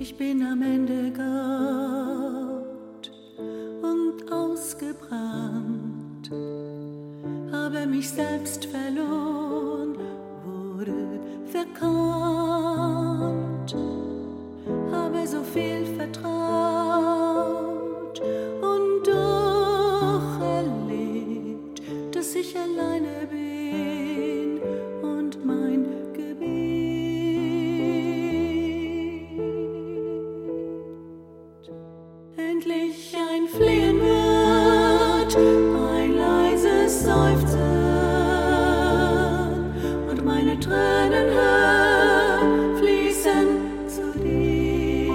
Ich bin am Ende Gott und ausgebrannt, habe mich selbst verloren, wurde verkannt, habe so viel vertraut endlich ein Flehen wird, ein leises Seufzen und meine Tränen fließen zu dir.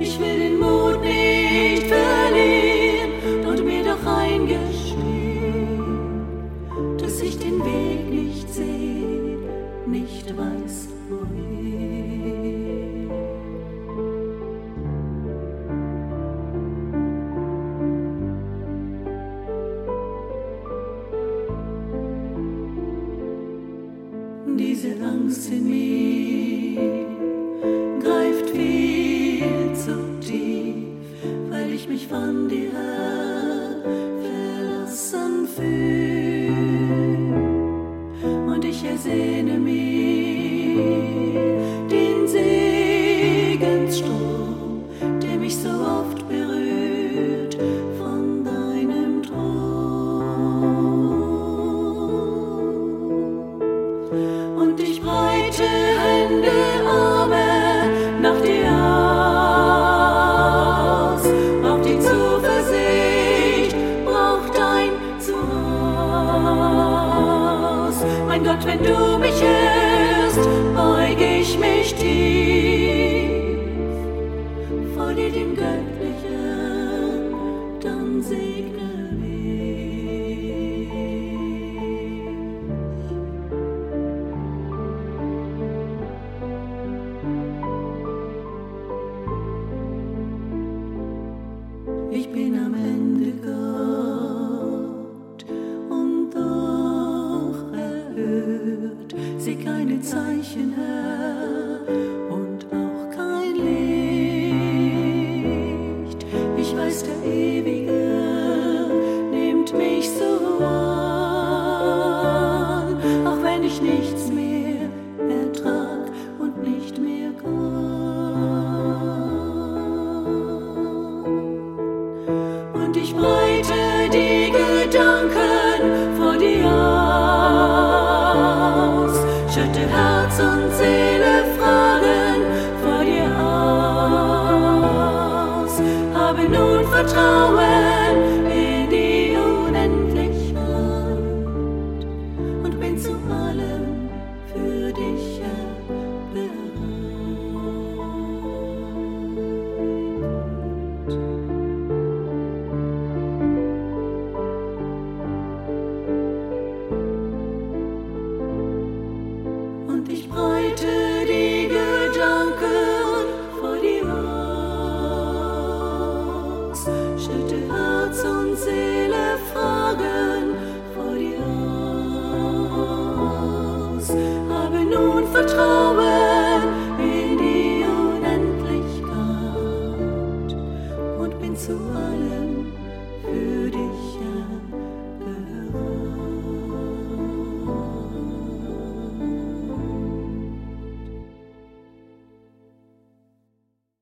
Ich will den Mut nicht verlieren und mir doch eingestehen, dass ich den Weg nicht sehe, nicht weiß wohin. Diese Angst in mir. Greift viel zu tief, weil ich mich von dir Gott, wenn du mich hörst, beug ich mich tief vor dir, dem Göttlichen, dann segne mich. Ich bin am Ende Gott Kitchen Hut. Glaube nun vertrauen.